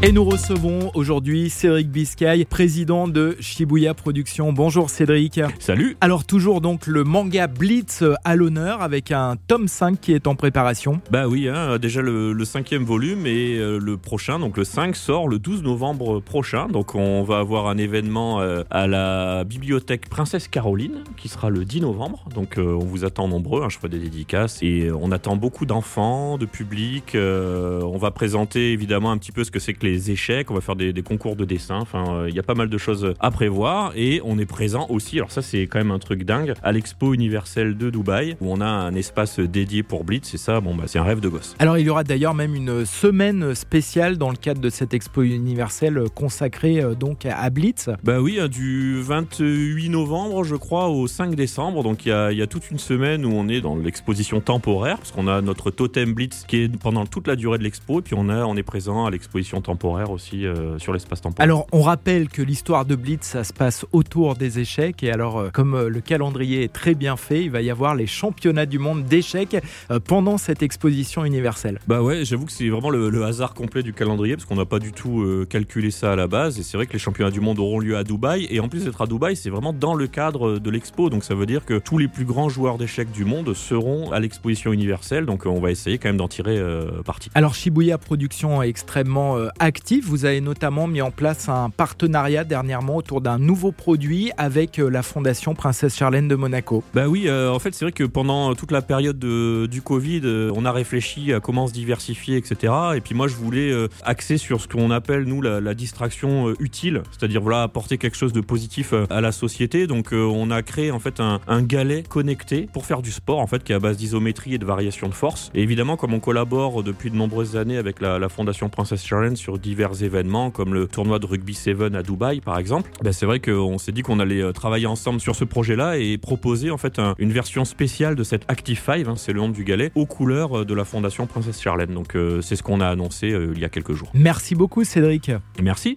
Et nous recevons aujourd'hui Cédric Biscay, président de Shibuya Productions. Bonjour Cédric. Salut. Alors toujours donc le manga Blitz à l'honneur avec un tome 5 qui est en préparation. Bah oui, hein, déjà le, cinquième volume et euh, le prochain, donc le 5 sort le 12 novembre prochain. Donc on va avoir un événement euh, à la bibliothèque Princesse Caroline qui sera le 10 novembre. Donc euh, on vous attend nombreux, hein, je ferai des dédicaces et on attend beaucoup d'enfants, de public. on va présenter évidemment un petit peu ce que c'est que les échecs, on va faire des, concours de dessin. Enfin, euh, il y a pas mal de choses à prévoir et on est présent aussi. Alors ça, c'est quand même un truc dingue à l'Expo universelle de Dubaï où on a un espace dédié pour Blitz. Et ça, bon, bah, c'est un rêve de gosse. Alors il y aura d'ailleurs même une semaine spéciale dans le cadre de cette Expo universelle consacrée euh, donc à Blitz. Bah oui, hein, du 28 novembre, je crois, au 5 décembre. Donc il y a, y a toute une semaine où on est dans l'exposition temporaire parce qu'on a notre totem Blitz qui est pendant toute la durée de l'expo et puis on a, on est présent à l'exposition temporaire temporaire aussi euh, sur l'espace temporel. Alors, on rappelle que l'histoire de Blitz, ça se passe autour des échecs. Et alors, euh, comme euh, le calendrier est très bien fait, il va y avoir les championnats du monde d'échecs pendant cette exposition universelle. Bah ouais, j'avoue que c'est vraiment le, hasard complet du calendrier parce qu'on n'a pas du tout calculé ça à la base. Et c'est vrai que les championnats du monde auront lieu à Dubaï. Et en plus d'être à Dubaï, c'est vraiment dans le cadre de l'expo. Donc ça veut dire que tous les plus grands joueurs d'échecs du monde seront à l'exposition universelle. Donc on va essayer quand même d'en tirer parti. Alors Shibuya Production est extrêmement actif. Vous avez notamment mis en place un partenariat dernièrement autour d'un nouveau produit avec euh, la Fondation Princesse Charlène de Monaco. Bah oui, euh, en fait, c'est vrai que pendant toute la période du Covid, euh, on a réfléchi à comment se diversifier, etc. Et puis moi, je voulais axer sur ce qu'on appelle, nous, la, distraction utile, c'est-à-dire voilà, apporter quelque chose de positif à la société. Donc, on a créé en fait un, galet connecté pour faire du sport, en fait, qui est à base d'isométrie et de variation de force. Et évidemment, comme on collabore depuis de nombreuses années avec la, la Fondation Princesse Charlène sur divers événements comme le tournoi de rugby 7 à Dubaï par exemple, ben c'est vrai qu'on s'est dit qu'on allait euh, travailler ensemble sur ce projet-là et proposer en fait une version spéciale de cette Active 5, hein, c'est le nom du galet, aux couleurs euh, de la Fondation Princesse Charlène. Donc euh, c'est ce qu'on a annoncé il y a quelques jours. Merci beaucoup Cédric. Merci.